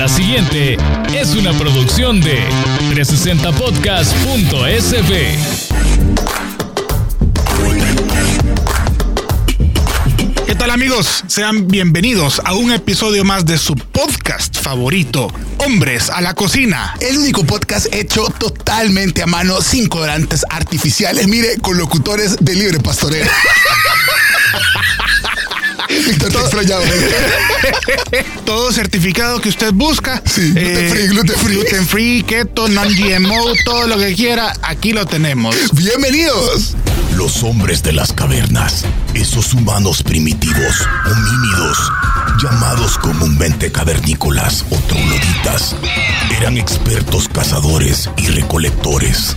La siguiente es una producción de 360podcast.sb. ¿Qué tal amigos? Sean bienvenidos a un episodio más de su podcast favorito, Hombres a la Cocina. El único podcast hecho totalmente a mano, sin colorantes artificiales, mire, con locutores de libre pastoreo. Víctor, te ¿eh? Todo certificado que usted busca. Sí, gluten free, gluten free. Gluten free, keto, non-GMO, todo lo que quiera, aquí lo tenemos. Bienvenidos. Los hombres de las cavernas, esos humanos primitivos, homínidos, llamados comúnmente cavernícolas o trogloditas, eran expertos cazadores y recolectores.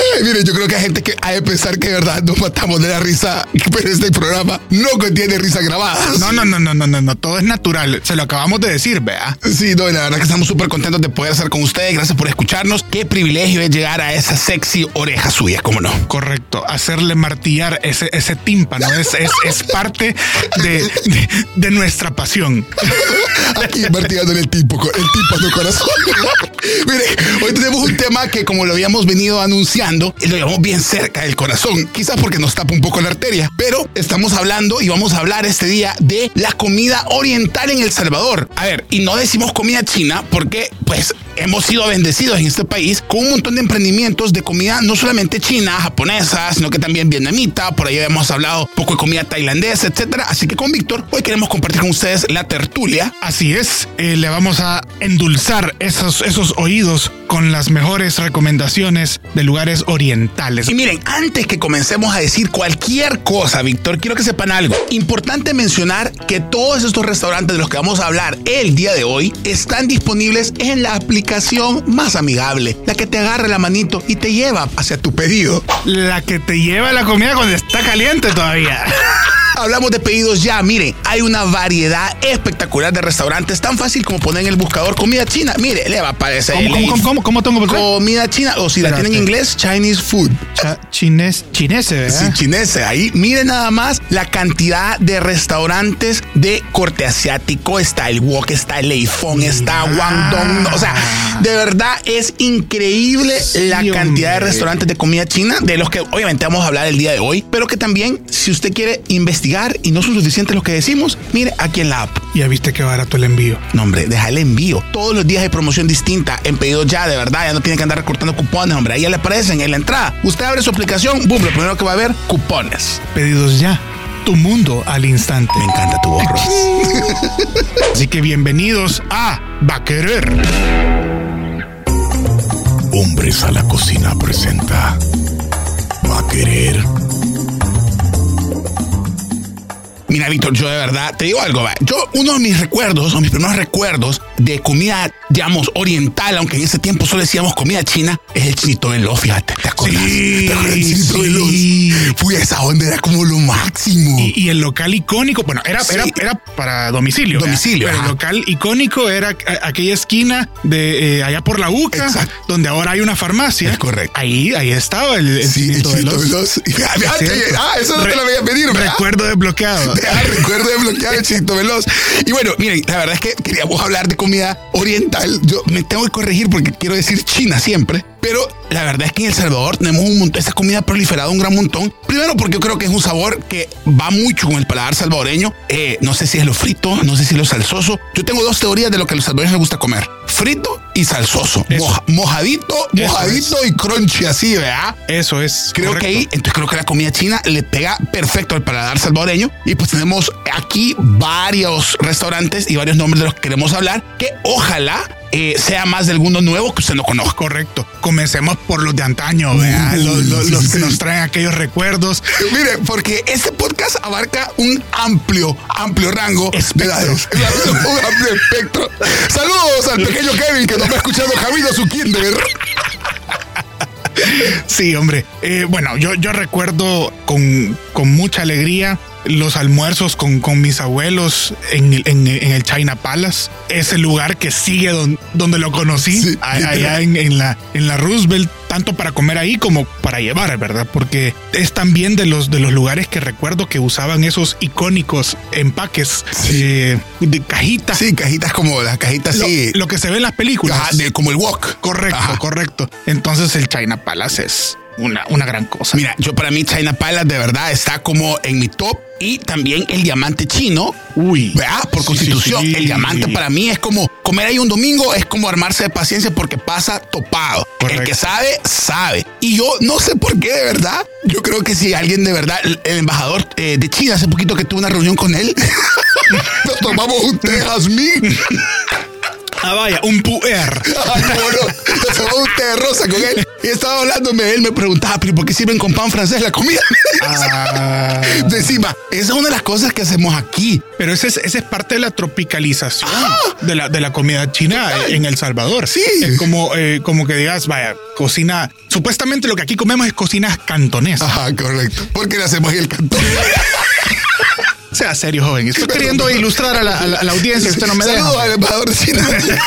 Eh, mire, yo creo que hay gente que ha de pensar que de verdad nos matamos de la risa, pero este programa no contiene risa grabadas. No, no, no, no, no, no, no, todo es natural. Se lo acabamos de decir, vea. Sí, no, y la verdad que estamos súper contentos de poder estar con ustedes. Gracias por escucharnos. Qué privilegio es llegar a esa sexy oreja suya, ¿cómo no? Correcto, hacerle martillar ese, ese tímpano es, es, es parte de, de, de nuestra pasión. Aquí martillando en el tímpano, el tímpano corazón. Mire, hoy tenemos un tema que como lo habíamos venido anunciando, lo llevamos bien cerca del corazón, quizás porque nos tapa un poco la arteria, pero estamos hablando y vamos a hablar este día de la comida oriental en El Salvador. A ver, y no decimos comida china porque pues hemos sido bendecidos en este país con un montón de emprendimientos de comida no solamente china, japonesa, sino que también vietnamita, por ahí hemos hablado un poco de comida tailandesa, etcétera. Así que con Víctor hoy queremos compartir con ustedes la tertulia. Así es, eh, le vamos a endulzar esos, esos oídos con las mejores recomendaciones de lugares orientales. Y miren, antes que comencemos a decir cualquier cosa, Víctor, quiero que sepan algo. Importante mencionar que todos estos restaurantes de los que vamos a hablar el día de hoy están disponibles en la aplicación más amigable, la que te agarra la manito y te lleva hacia tu pedido. La que te lleva la comida cuando está caliente todavía. Hablamos de pedidos ya. Miren, hay una variedad espectacular de restaurantes. Tan fácil como poner en el buscador comida china. Mire, le va a aparecer. ¿Cómo, cómo, cómo, cómo, cómo tengo que Comida china. O si la tienen en inglés, Chinese food. Cha- Chines, chinese, Sí, ¿verdad? chinese. Ahí miren nada más la cantidad de restaurantes de corte asiático. Está el wok, está el leifón, está Guangdong. O sea, de verdad es increíble Sí, la cantidad de restaurantes de comida china, de los que obviamente vamos a hablar el día de hoy, pero que también, si usted quiere investigar y no son suficientes los que decimos, mire aquí en la app. Ya viste qué barato el envío. No, hombre, deja el envío. Todos los días hay promoción distinta en pedidos ya, de verdad. Ya no tiene que andar recortando cupones, hombre. Ahí ya le aparecen en la entrada. Usted abre su aplicación, boom, lo primero que va a ver, cupones. Pedidos ya. Tu mundo al instante. Me encanta tu voz, Ross. Así que bienvenidos a Va a Querer. Hombres a la cocina presenta. Va a querer. Mira, Víctor, yo de verdad te digo algo, va. Yo, uno de mis recuerdos, o mis primeros recuerdos de comida, digamos, oriental, aunque en ese tiempo solo decíamos comida china, es el chinito veloz, fíjate. ¿Te acuerdas? Sí, ¿Te acuerdas chinito sí. veloz? Fui a esa onda, era como lo máximo. Y, y el local icónico, bueno, era, Sí. era, era para domicilio. ¿verdad? Domicilio, Pero el local icónico era aquella esquina de eh, allá por la UCA, Exacto. donde ahora hay una farmacia. Es correcto. Ahí, ahí estaba el, el Sí, el chinito chinito veloz. veloz. Y fíjate, fíjate, Cierto. ah, eso no te Re- lo voy a pedir, ¿verdad? Recuerdo desbloqueado. Ah, recuerdo de bloquear el chinito veloz. Y bueno, miren, la verdad es que queríamos hablar de comida oriental. Yo me tengo que corregir porque quiero decir China siempre. Pero la verdad es que en El Salvador tenemos un montón, esa comida proliferada un gran montón. Primero porque yo creo que es un sabor que va mucho con el paladar salvadoreño. Eh, no sé si es lo frito, no sé si es lo salsoso. Yo tengo dos teorías de lo que a los salvadoreños les gusta comer. Frito y salsoso. Moja- mojadito, Eso mojadito y crunchy así, ¿verdad? Eso es. Creo correcto. que ahí, entonces creo que la comida china le pega perfecto al paladar salvadoreño. Y pues tenemos aquí varios restaurantes y varios nombres de los que queremos hablar que ojalá eh, sea más de alguno nuevo que usted no conozca. Correcto. Comencemos por los de antaño, los los- sí, los sí, que sí. nos traen aquellos recuerdos. Mire, porque este podcast abarca un amplio, amplio rango de edades. un amplio espectro. Saludos al pequeño Kevin que nos va escuchando camino a su kinder. Sí, hombre. Eh, bueno, yo, yo recuerdo con, con mucha alegría los almuerzos con, con mis abuelos en, el- en- en el China Palace, ese lugar que sigue don- donde lo conocí, Sí, allá en, en la, en la Roosevelt, tanto para comer ahí como para llevar, ¿verdad? Porque es también de los, de los lugares que recuerdo que usaban esos icónicos empaques eh, de cajitas. Sí, cajitas como las cajitas Lo, lo que se ve en las películas. Ajá, de- como el wok. Correcto, Ajá. correcto. Entonces el China Palace es una, una gran cosa. Mira, yo para mí China Palace de verdad está como en mi top y también el diamante chino. Uy. ¿verdad? Por constitución, sí, sí. el diamante para mí es como comer ahí un domingo, es como armarse de paciencia porque pasa topado. Correcto. El que sabe, sabe. Y yo no sé por qué, de verdad. Yo creo que si alguien de verdad, el, embajador eh, de China, hace poquito que tuve una reunión con él, nos tomamos un té jazmín. Ah, vaya, un puer. Bueno, nos tomamos un té de rosa con él. Y estaba hablándome, él me preguntaba, pero ¿por qué sirven con pan francés la comida? Ah, De encima, esa es una de las cosas que hacemos aquí. pero esa es, esa es parte de la tropicalización de, la, de la comida china en El Salvador. Sí. Es como, eh, como que digas, vaya, cocina. Supuestamente lo que aquí comemos es cocina cantonesa. Ajá, correcto. Porque le hacemos ahí el cantón. Sea serio, joven. Estoy queriendo ilustrar a la, a la- a la audiencia. Usted no me deja.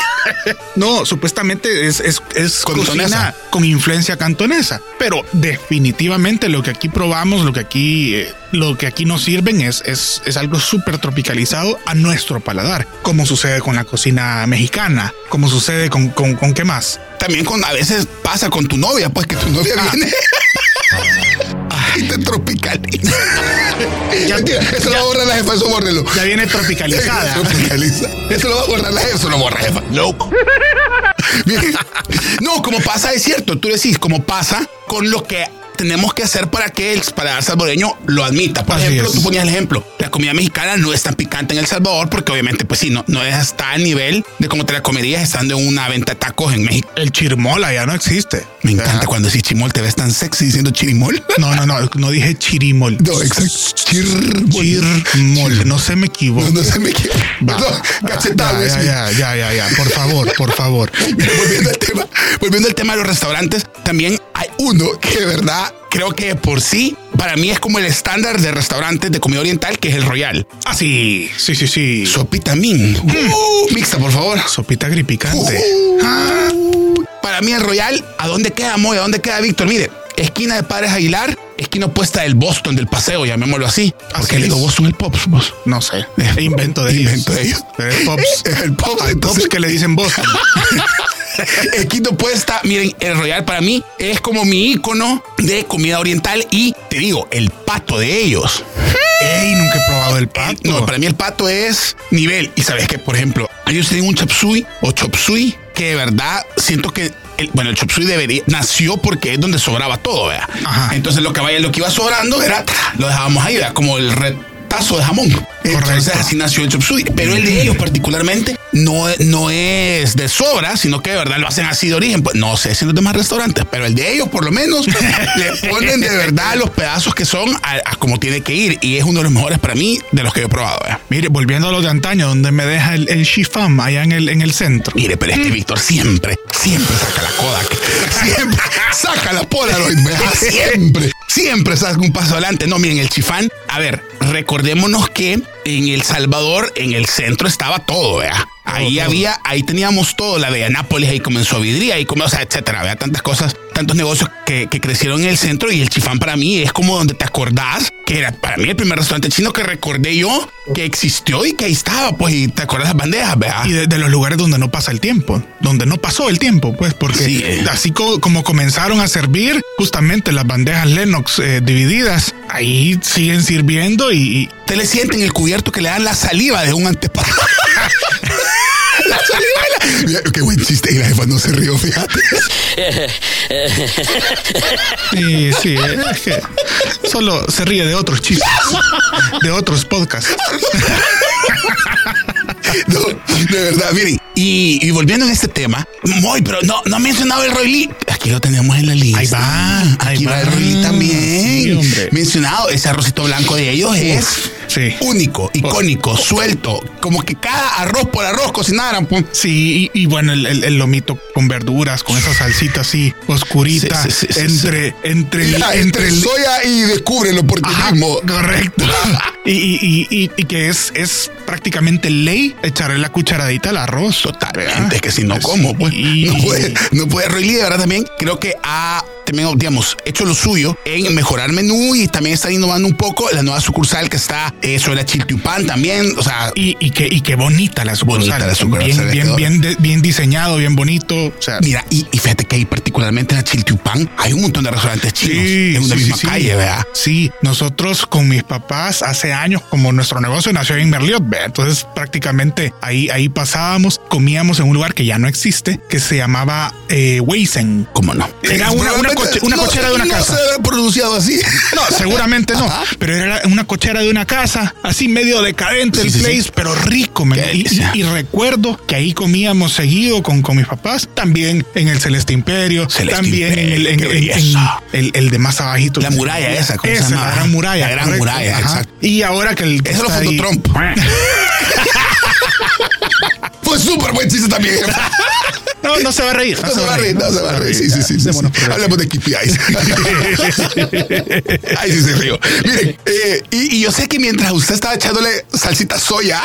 No, supuestamente es, es, es Cantonesa. cocina con influencia cantonesa. Pero definitivamente lo que aquí probamos, lo que aquí, eh, lo que aquí nos sirven es, es, es algo súper tropicalizado a nuestro paladar. Como sucede con la cocina mexicana, como sucede con, con, con qué más. También con, a veces pasa con tu novia, pues que tu novia Ah. viene y te tropicaliza. Ya- eso ya- lo borra la jefa, eso bórrelo. Ya viene tropicalizada. Tropicaliza. Eso lo va a borrar la jefa, eso lo borra jefa. No. Miren, no, como pasa, es cierto, tú decís, como pasa con lo que tenemos que hacer para que el paladar salvadoreño lo admita. Por Así ejemplo, es. tú ponías el ejemplo, la comida mexicana no es tan picante en El Salvador porque obviamente, pues sí, no, no es hasta el nivel de cómo te la comerías estando en una venta de tacos en México. El chirmola ya no existe. Me encanta Ajá. cuando decís chimol, te ves tan sexy diciendo chirimol. No, no, no, no dije chirimol. No, exacto. Chirmol. Chirmol, no se me equivoque. No, no se me. Va. Perdón, cachetado. ya, ya, ya, ya, ya, por favor, por favor. Mira, volviendo al tema, volviendo al tema de los restaurantes, también uno que de verdad creo que por sí, para mí es como el estándar de restaurantes de comida oriental, que es el Royal. Ah, sí, sí, sí, sí. Sopita Min. Uh, mixta, por favor. Sopita gripicante. Uh, para mí el Royal, ¿a dónde queda Moy? ¿A dónde queda Víctor? Mire, esquina de Padres Aguilar, esquina opuesta del Boston, del paseo, llamémoslo así. Así Porque le digo. Boston el Pops, vos. No sé. Invento de Invento ellos. de ellos. Es Pops. Es el Pops, Hay entonces- Pops que le dicen Boston. Esquina opuesta, miren, el Royal para mí es como mi icono de comida oriental y te digo, el pato de ellos. Ey, nunca he probado el pato. No, para mí el pato es nivel. Y sabes que, por ejemplo, ellos tienen un chop suey o chop suey que de verdad siento que. El, bueno, el chop suey debería, nació porque es donde sobraba todo, ¿vea? Ajá. Entonces lo que vaya, lo que iba sobrando era, lo dejábamos ahí, ¿vea? Como el retazo de jamón. Entonces Correcto. así nació el chop suey. Pero el de ellos particularmente no, no es de sobra, sino que de verdad lo hacen así de origen. Pues no sé si los demás restaurantes, pero el de ellos por lo menos le ponen de verdad los pedazos que son a, a como tiene que ir. Y es uno de los mejores para mí de los que yo he probado, ¿vea? Mire, volviendo a lo de antaño, donde me deja el, el shifam allá en el, en el centro. Mire, pero es que Víctor siempre, siempre saca la Kodak. Siempre saca la Polaroid. Siempre, siempre saca un paso adelante. No, miren, el chifán. A ver, recordémonos que en El Salvador, en el centro estaba todo, ¿vea? Ahí todo. había, ahí teníamos todo, la de Nápoles, ahí comenzó vidría, ahí comenzó, etcétera, ¿vea? Tantas cosas, tantos negocios que, que crecieron en el centro y el chifán para mí es como donde te acordás que era para mí el primer restaurante chino que recordé yo que existió y que ahí estaba, pues, y te acordás las bandejas, ¿vea? Y de, de los lugares donde no pasa el tiempo, donde no pasó el tiempo, pues, porque Sí, eh. así co- como comenzaron a servir justamente las bandejas Lennox eh, divididas, ahí siguen sirviendo y, y Usted le sienten el cubierto que le dan la saliva de un antepasado. la saliva. de la- Mira, Qué buen chiste. Y la jefa no se rió, fíjate. Sí, sí, es que solo se ríe de otros chistes, de otros podcasts. No, de verdad, miren. Y, y volviendo en este tema, muy, pero no, no ha mencionado el Roy Lee. aquí lo tenemos en la lista. Ahí va, ahí Aquí va, va. el Rolly también. Sí, hombre. Mencionado, ese arrocito blanco de ellos es sí. único, icónico, suelto. Como que cada arroz por arroz cocinaran. pues. Sí, y, y bueno, el, el- el lomito con verduras, con esa salsita así oscurita, Sí, sí, entre, entre, Mira, entre, soya y descúbrelo por ti mismo. correcto. y, y- y- y- que es, es prácticamente ley echarle la cucharadita al arroz. Totalmente, es que si no, ¿cómo? Pues no puede, no puede. Roy Lee, de verdad, también creo que ha también, digamos, hecho lo suyo en mejorar menú y también está innovando un poco la nueva sucursal que está eh, sobre la Chiltiupán también. O sea, Y, y que, y que bonita la sucursal. Bonita la sucursal, Bien, bien, bien, de- bien diseñado, bien bonito. O sea, mira, y, y fíjate que ahí particularmente en la Chiltiupán hay un montón de restaurantes chinos Sí, en una sí, misma sí, calle, ¿verdad? Sí, nosotros con mis papás hace años, como nuestro negocio nació en Merliot, ¿ve? entonces prácticamente ahí, ahí pasábamos, comíamos en un lugar que ya no existe, que se llamaba eh, Weizen. ¿Cómo no? Era una- una coche- una No cochera de una no casa. se pronunciado así. No, seguramente no, Ajá. pero era una cochera de una casa, así medio decadente Sí, el sí, sí. place, pero rico. Y, y- y recuerdo que ahí comíamos seguido con, con mis papás, también en el Celeste Imperio, Celeste también en el, en- Imperio, en- qué en el, el de más abajito. La muralla esa, ¿cómo se Esa, llama? la gran muralla. La gran correcto. muralla, Ajá. exacto. Y ahora que el que Eso lo fundó ahí- Trump. Fue súper buen chiste también. No, no se va a reír. No se va a reír, no se va a reír. Sí, sí, sí. sí, sí. Hablemos de KPIs. Ay, sí se río. Miren, eh, y, y yo sé que mientras usted estaba echándole salsita soya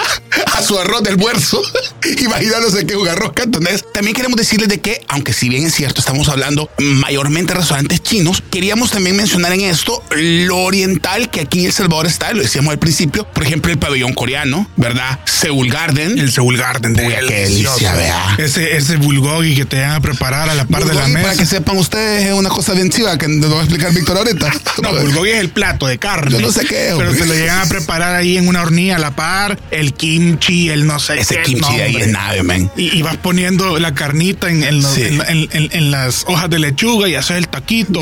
a su arroz de almuerzo, imaginándose que es un arroz cantonés, también queremos decirles de que, aunque si bien es cierto, estamos hablando mayormente de restaurantes chinos, queríamos también mencionar en esto lo oriental que aquí en El Salvador está, lo decíamos al principio, por ejemplo, el pabellón coreano, ¿verdad? Seoul Garden. El Seoul Garden. Uy, qué delicia, vea. Ese, ese bulgogi que te van a preparar a la par de la mesa. Para que sepan ustedes, es una cosa bien chiva que nos va a explicar Víctor ahorita. No, bulgogi es el plato de carne. Yo no sé qué Pero te lo llegan a preparar ahí en una hornilla a la par. El kimchi, el no sé Ese qué. kimchi no, de ahí es nave, man. Y, y vas poniendo la carnita en, en los- Sí. en- las hojas de lechuga y haces el taquito.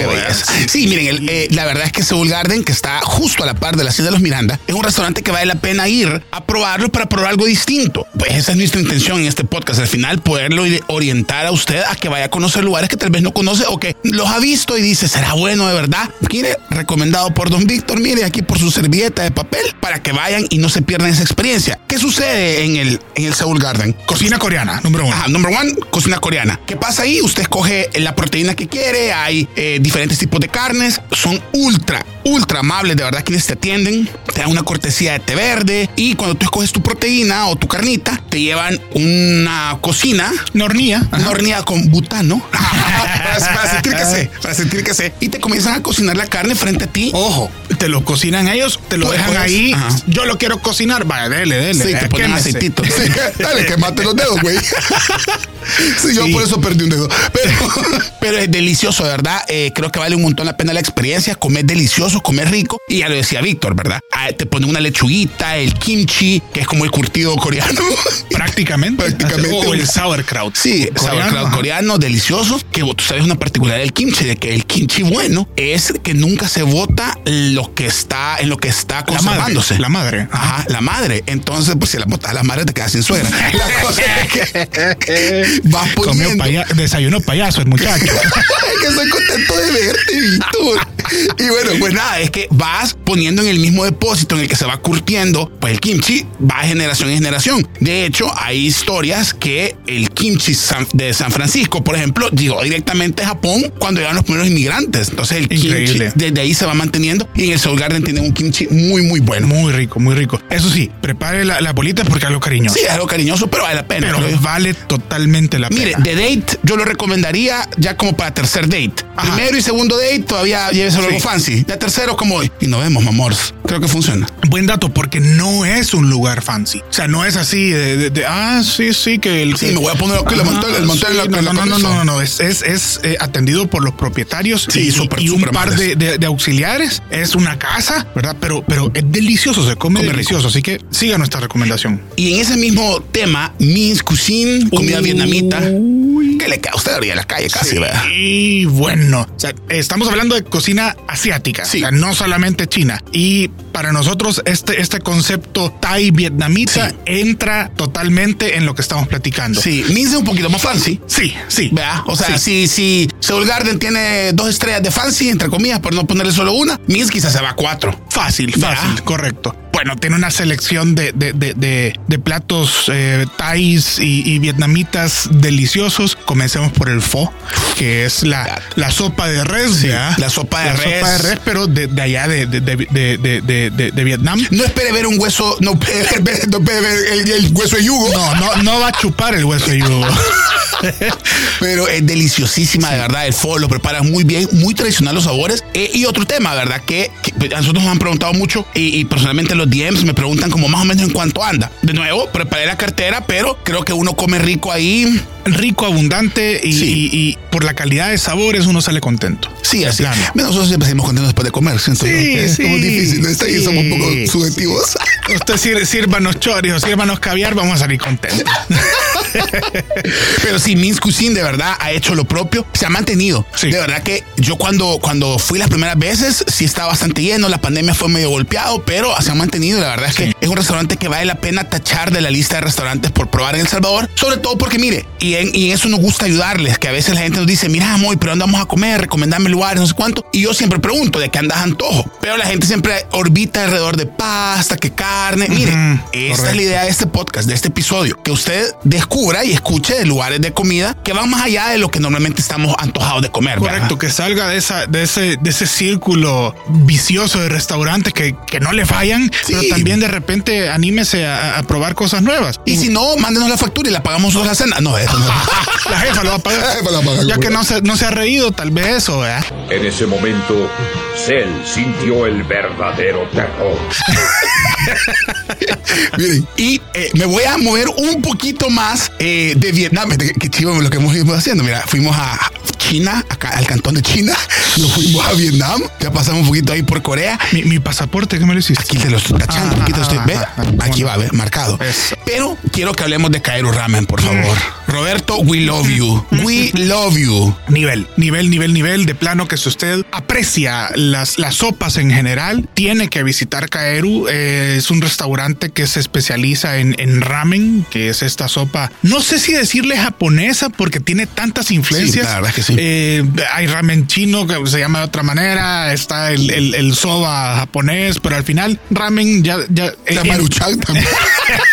Sí, miren, el, eh, la verdad es que Seoul Garden, que está justo a la par de la Hacienda de los Miranda, es un restaurante que vale la pena ir a probarlo para probar algo distinto. Pues esa es nuestra intención en este podcast, al final poderlo ir- a usted a que vaya a conocer lugares que tal vez no conoce o que los ha visto y dice, ¿será bueno de verdad? Mire, recomendado por Don Víctor, mire aquí por su servilleta de papel para que vayan y no se pierdan esa experiencia. ¿Qué sucede en el, en el Seoul Garden? Cocina coreana, número uno. Ajá, number one, cocina coreana. ¿Qué pasa ahí? Usted escoge la proteína que quiere, hay eh, diferentes tipos de carnes, son ultra, ultra amables, de verdad quienes te atienden, te dan una cortesía de té verde y cuando tú escoges tu proteína o tu carnita, te llevan una cocina. Una hornilla. Una hornilla con butano para, para sentir que sé, para sentir que sé. Y te comienzan a cocinar la carne frente a ti. Ojo, te lo cocinan ellos, te lo Pues, dejan pues, ahí. ajá. Yo lo quiero cocinar. Vaya, dele, dele. Sí, te eh, ponen quémese. aceitito. Sí, dale, quemate los dedos, güey. Sí, yo Sí. por eso perdí un dedo. Pero, pero es delicioso, de verdad. Eh, creo que vale un montón la pena la experiencia. Comer delicioso, comer rico. Y ya lo decía Víctor, ¿verdad? Ah, te ponen una lechuguita, el kimchi, que es como el curtido coreano. Prácticamente. Prácticamente. O el sauerkraut. Sí, sauerkraut ajá. coreano, delicioso. Que tú sabes una particularidad del kimchi, de que el kimchi bueno es que nunca se bota lo que está en lo que está La madre. conservándose. La madre. Ajá, la madre. Entonces, pues si la botas a la madre te quedas sin suegra. La cosa es que vas poniendo. paya- desayuno payaso el muchacho. Que estoy contento de verte, Víctor. Y bueno, pues nada, es que vas poniendo en el mismo depósito en el que se va curtiendo, pues el kimchi va de generación en generación. De hecho, hay historias que el kimchi de San Francisco, por ejemplo, llegó directamente a Japón cuando llegaron los primeros inmigrantes. Entonces el Increíble. kimchi desde ahí se va manteniendo y en el Soul Garden tienen un kimchi muy, muy bueno. Muy rico, muy rico. Eso sí, prepare la, la bolita porque es algo cariñoso. Sí, es algo cariñoso, pero vale la pena. pero vale totalmente la Mire, pena. de date yo lo recomendaría ya como para tercer date. Ajá. Primero y segundo date todavía llévese algo Sí. fancy. Ya tercero como hoy. Y nos vemos, mamors. Creo que funciona. Buen dato, porque no es un lugar fancy. O sea, no es así de, de- de, ah, sí, sí, que el. Sí, me voy a poner aquí montaña, el montaña en la- sí, en la no, no, no, no, no, no, es, es, es, eh, atendido por los propietarios Sí, y, súper, y un par de, de- de auxiliares. Es una casa, ¿verdad? Pero, pero es delicioso, se come, Come rico. delicioso. Así que siga nuestra recomendación. Y en ese mismo tema, Min's Cuisine, comida Uy. vietnamita. Le queda a usted a la calle casi, ¿verdad? Y bueno, o sea, estamos hablando de cocina asiática, Sí. o sea, no solamente china. Y para nosotros este, este concepto thai vietnamita Sí. entra totalmente en lo que estamos platicando. Sí, Mince un poquito más fancy. sí, sí. ¿Verdad? O sea, Sí. si, si Seoul Garden tiene dos estrellas de fancy, entre comillas, por no ponerle solo una, Minsk quizás se va a cuatro. Fácil, ¿Verdad? fácil, correcto. Bueno, tiene una selección de, de, de, de, platos eh, thais y, y vietnamitas deliciosos. Comencemos por el pho, que es la, la sopa de res, ¿verdad? la sopa de res. sopa de res, pero de, de allá de, de, de, de, de, de- de- de Vietnam. No espere ver un hueso, no espere ver, no espere ver el, el hueso de yugo. No, no, no va a chupar el hueso de yugo. Pero es deliciosísima, de verdad. El pho lo preparan muy bien, muy tradicional los sabores. Eh, y otro tema, ¿verdad? Que, que a nosotros nos han preguntado mucho y, y personalmente los DMs me preguntan como más o menos en cuánto anda. De nuevo, preparé la cartera, pero creo que uno come rico ahí. Rico, abundante y, Sí. y- y por la calidad de sabores uno sale contento. Sí, así. Bueno, Nosotros siempre seguimos contentos después de comer, siento Sí, yo. Es sí, como difícil, ¿no? Está ahí, somos un poco sí. subjetivos. Usted sírvanos chorizos, sírvanos caviar, vamos a salir contentos. Pero sí, Minsk Cuisine de verdad ha hecho lo propio. Se ha mantenido. Sí. De verdad que yo cuando, cuando fui las primeras veces, sí estaba bastante lleno. La pandemia fue medio golpeado, pero se ha mantenido. La verdad es que es un restaurante que vale la pena tachar de la lista de restaurantes por probar en El Salvador. Sobre todo porque, mire, y en, y en eso nos gusta ayudarles, que a veces la gente nos dice, mira, Moy, pero ¿dónde vamos a comer? Recomendame lugares, no sé cuánto. Y yo siempre pregunto, ¿de qué andas antojo? Pero la gente siempre orbita alrededor de pasta, que carne. Mire, Ujú, esta es correcto. la idea de este podcast, de este episodio, que usted descubra y escuche de lugares de comida que van más allá de lo que normalmente estamos antojados de comer. ¿verdad? Correcto, que salga de esa, de ese, de ese círculo vicioso de restaurantes que, que no le fallan, Sí. pero también de repente anímese a, a probar cosas nuevas. Y si no, mándenos la factura y la pagamos nosotros la cena. No, eso no. la jefa lo va a pagar. La jefa lo va a pagar, ya que no se, no se ha reído, tal vez eso, ¿verdad? En ese momento, Cell sintió el verdadero terror. Miren, y eh, me voy a mover un poquito más eh, de Vietnam. Qué chivo lo que hemos ido haciendo. Mira, fuimos a China, acá al cantón de China. Nos fuimos a Vietnam. Ya pasamos un poquito ahí por Corea. Mi, mi pasaporte, ¿qué me lo hiciste? Aquí te lo estoy tachando. Ah, aquí te lo estoy. ah, Ve, ah, ah, aquí bueno. va, ve, marcado. Eso. Pero quiero que hablemos de Kaeru Ramen, por favor. Roberto, we love you. We love you. Nivel, nivel, nivel, nivel. De plano que si usted aprecia las, las sopas en general, tiene que visitar Kaeru. Eh, es un restaurante que se especializa en, en ramen, que es esta sopa. No sé si decirle japonesa porque tiene tantas influencias. la verdad que sí. Eh, hay ramen chino que se llama de otra manera. Está el, el, el soba japonés, pero al final ramen ya, ya La eh, Maruchan también.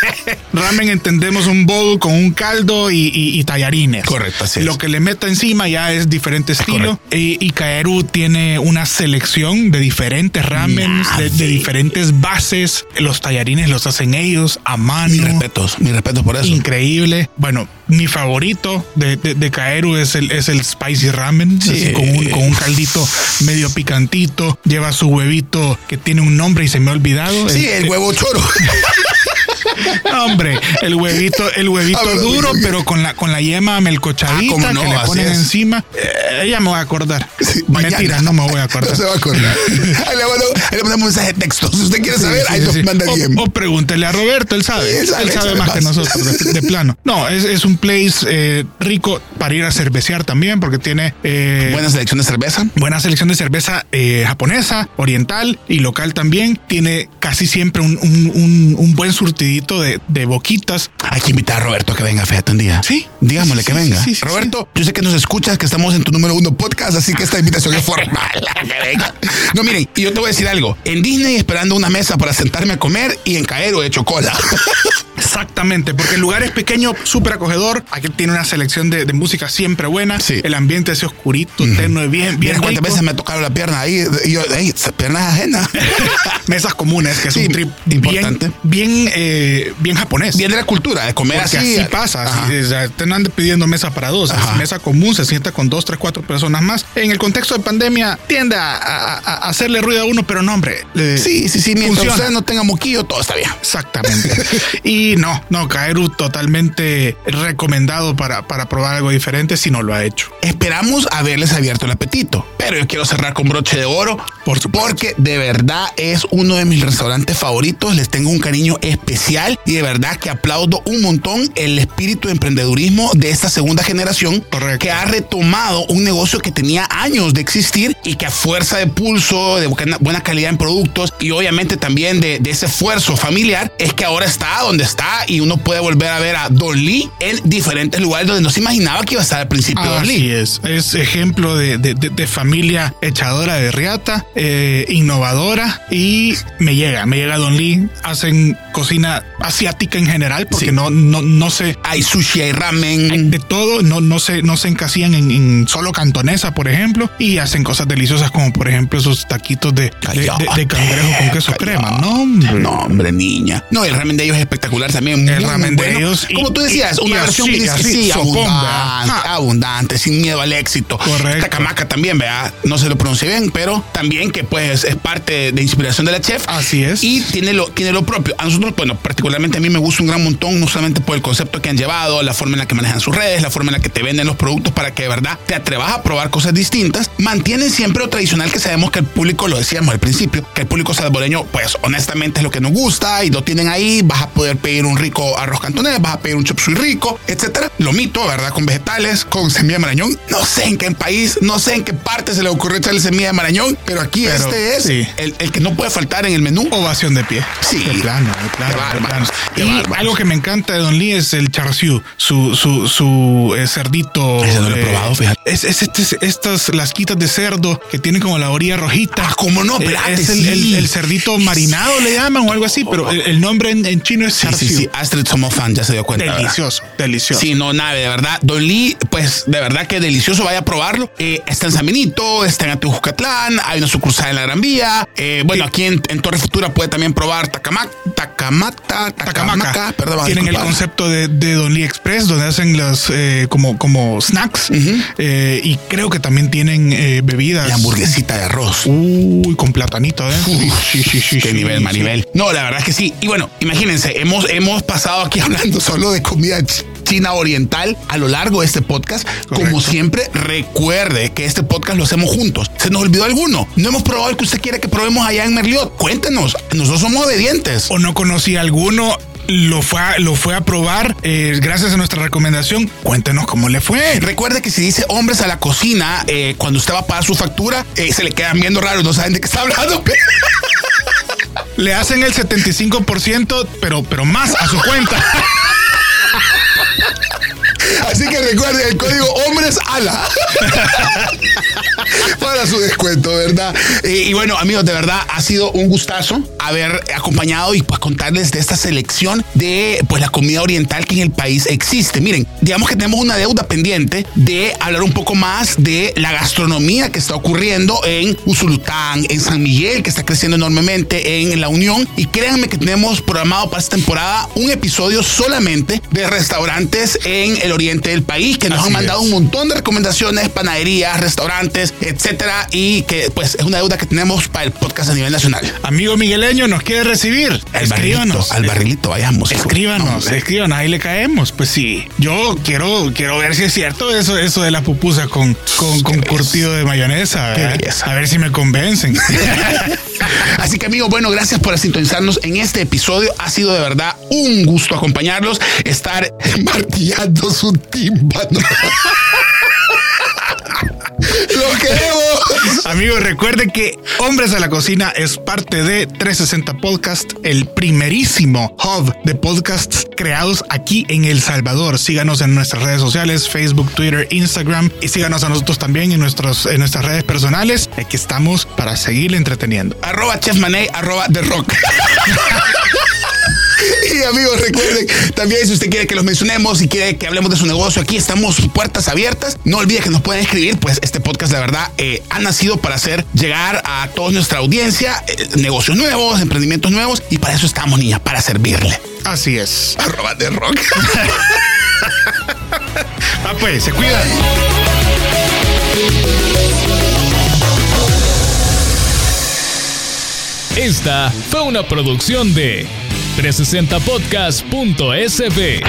Ramen entendemos un bowl con un caldo y, y- y tallarines. Correcto, así es. Lo que le meta encima ya es diferente estilo. Y, y Kaeru tiene una selección de diferentes ramens, de, de diferentes bases. Los tallarines los hacen ellos a mano. Mis respetos, mis respetos por eso. Increíble. Bueno, mi favorito de, de, de Kaeru es el, es el spicy ramen, Sí. así con, un, con un caldito medio picantito. Lleva su huevito que tiene un nombre y se me ha olvidado. Sí, El- el huevo choro. Hombre, el huevito, el huevito ver, duro, pero con la con la yema melcochadita Ah, no, que le ponen es. encima. Eh, ella me va a acordar. Sí. Mentira, no me voy a acordar. No se va a acordar. Ahí le, mando- ahí le mandamos un mensaje de texto. Si usted quiere saber, Sí, ahí nos manda O- bien. O, pregúntele a Roberto, él sabe. Él él sabe, más que nosotros, de, de plano. No, es, es un place eh, rico para ir a cervecear también, porque tiene eh, Buena selección de cerveza. buena selección de cerveza eh, japonesa, oriental y local también. Tiene casi siempre un, un- un- un buen surtidito de, de boquitas. Hay que invitar a Roberto a que venga, fíjate un día. Sí. Digámosle Sí, que sí, venga. sí, Roberto, yo sé que nos escuchas, que estamos en tu número uno podcast, así que esta invitación es formal. No, miren, y yo te voy a decir algo. En Disney esperando una mesa para sentarme a comer y en Caero he hecho cola. Exactamente, porque el lugar es pequeño, súper acogedor. Aquí tiene una selección de, de música siempre buena. Sí. El ambiente es oscurito, tenue, bien, bien. Mira cuántas veces me tocaron la pierna ahí. Y yo, ey, esa pierna es ajena. Mesas comunes, que es un trip importante. bien, bien, eh, bien japonés. Viene de la cultura, de comer Porque así. así, pasa, así, te andan pidiendo mesa para dos, es mesa común, se sienta con dos, tres, cuatro personas más. En el contexto de pandemia tiende a, a- a hacerle ruido a uno, pero no, hombre. Sí, sí, sí. Mientras funciona. usted no tenga moquillo, todo está bien. Exactamente. y no, no, Kaeru totalmente recomendado para, para probar algo diferente si no lo ha hecho. Esperamos haberles abierto el apetito, pero yo quiero cerrar con broche de oro Por supuesto. Porque de verdad es uno de mis restaurantes favoritos. Les tengo un cariño especial y de verdad que aplaudo un montón el espíritu de emprendedurismo de esta segunda generación Correcto. que ha retomado un negocio que tenía años de existir y que a fuerza de pulso, de buena calidad en productos y obviamente también de, de ese esfuerzo familiar es que ahora está donde está y uno puede volver a ver a Don Lee en diferentes lugares donde no se imaginaba que iba a estar al principio Don Así Lee. es, es ejemplo de, de- de- de familia echadora de riata, eh, innovadora y me llega, me llega Don Lee. Hacen cocina asiática en general porque Sí. no, no, no se Hay sushi, hay hay ramen. de todo, no, no se, no se encasillan en, en solo cantonesa, por ejemplo, y hacen cosas deliciosas como por ejemplo esos taquitos de, de, de- de cangrejo con queso Cállate. crema. No, hombre. No, hombre, niña. No, el ramen de ellos es espectacular también. El muy, ramen muy de bueno. ellos y- Como tú decías, y- una y versión así, que así, sí, abundante, ¿verdad? Abundante, sin miedo al éxito. Correcto. Esta camaca también, vea, no se lo pronuncié bien, pero también que pues es parte de inspiración de la chef. Así es. Y tiene lo, tiene lo propio. A nosotros, bueno, particularmente a mí me gusta un gran montón, no solamente por el concepto que han llevado, la forma en la que manejan sus redes, la forma en la que te venden los productos para que de verdad te atrevas a probar cosas distintas. Mantienen siempre lo tradicional que sabemos que el público, lo decíamos al principio, que el público salvadoreño, pues honestamente es lo que nos gusta y lo tienen ahí. Vas a poder pedir un rico arroz cantonés, vas a pedir un chop suey rico, etcétera. Lo mito, ¿verdad? Con vegetales, con semilla de marañón. No sé en qué país, no sé en qué parte se le ocurrió echarle semilla de marañón, pero aquí Pero, este es sí. el, el que no puede faltar en el menú. Ovación de pie. Sí. De plano, de plano. Qué de plano. qué y algo que me encanta de Don Lee es el char siu, su, su, su eh, cerdito. Ese no lo he probado, fíjate. Es, es este- estas lasquitas de cerdo que tienen como la orilla rojita. Ah, cómo no, Eh, espérate, es el, sí. el- el cerdito marinado, le llaman o algo así, pero el, nombre en, en chino es Sí, char sí, siu. sí. Astrid somos fan, ya se dio cuenta. ¿verdad? Delicioso, delicioso. Sí, no, nave, de verdad. Don Lee, pues de verdad que delicioso, vaya a probarlo. Eh, está en San Benito, está en Atihucatlán, hay una sucursal en la Gran Vía. Eh, bueno, aquí en, en Torre Futura puede también probar Tacamac, Tacamata, Tacamaca, Tacamaca. perdón. Tienen el concepto de, de Don Lee Express, donde hacen las eh, como, como snacks. Eh, y creo que también tienen bebidas. La hamburguesita de arroz. Uy, con platanito, ¿eh? Uf, sí, sí, sí. Qué sí, nivel, sí. Maribel. No, la verdad es que sí. Y bueno, imagínense, hemos, hemos pasado aquí hablando solo de comida ch- china oriental a lo largo de este podcast. Como siempre, recuerde que este podcast lo hacemos juntos. ¿Se nos olvidó alguno? No hemos probado el que usted quiere que probemos allá en Merliot. Cuéntenos. Nosotros somos obedientes. O no conocí alguno. Lo fue, a, lo fue a probar eh, gracias a nuestra recomendación. Cuéntenos cómo le fue. Recuerde que si dice hombres a la cocina, eh, cuando usted va a pagar su factura, eh, se le quedan viendo raro, no saben de qué está hablando. Le hacen el 75%, pero, pero más a su cuenta. Así que recuerde el código hombres ala para su descuento, ¿verdad? Y bueno, amigos, de verdad ha sido un gustazo haber acompañado y pues contarles de esta selección de pues la comida oriental que en el país existe. Miren, digamos que tenemos una deuda pendiente de hablar un poco más de la gastronomía que está ocurriendo en Usulután, en San Miguel, que está creciendo enormemente en La Unión. Y créanme que tenemos programado para esta temporada un episodio solamente de restaurantes en el oriente del país que nos Así han mandado es. un montón de recomendaciones, panaderías, restaurantes, etcétera, y que pues es una deuda que tenemos para el podcast a nivel nacional. Amigo migueleño, ¿nos quiere recibir? Al barrilito, al barrilito, vayamos. Escríbanos, No, escríbanos, ahí le caemos. Pues sí, yo quiero, quiero ver si es cierto eso, eso de las pupusas con, con, con Qué curtido de mayonesa. A ver si me convencen. Así que amigos, bueno, gracias por sintonizarnos en este episodio. Ha sido de verdad un gusto acompañarlos, estar martillando su tímpano. Los queremos. Amigos, recuerden que Hombres a la Cocina es parte de 360 Podcast, el primerísimo hub de podcasts creados aquí en El Salvador. Síganos en nuestras redes sociales, Facebook, Twitter, Instagram y síganos a nosotros también en, nuestros, en nuestras redes personales. Aquí estamos para seguirle entreteniendo. arroba Chef arroba The Rock. Y amigos, recuerden también si usted quiere que los mencionemos, si quiere que hablemos de su negocio, aquí estamos puertas abiertas. No olvide que nos pueden escribir, pues este podcast, la verdad, eh, ha nacido para hacer llegar a toda nuestra audiencia eh, negocios nuevos, emprendimientos nuevos, y para eso estamos, niña, para servirle. Así es. Arroba The Rock. Ah, pues, se cuidan. Esta fue una producción de 360podcast.sb.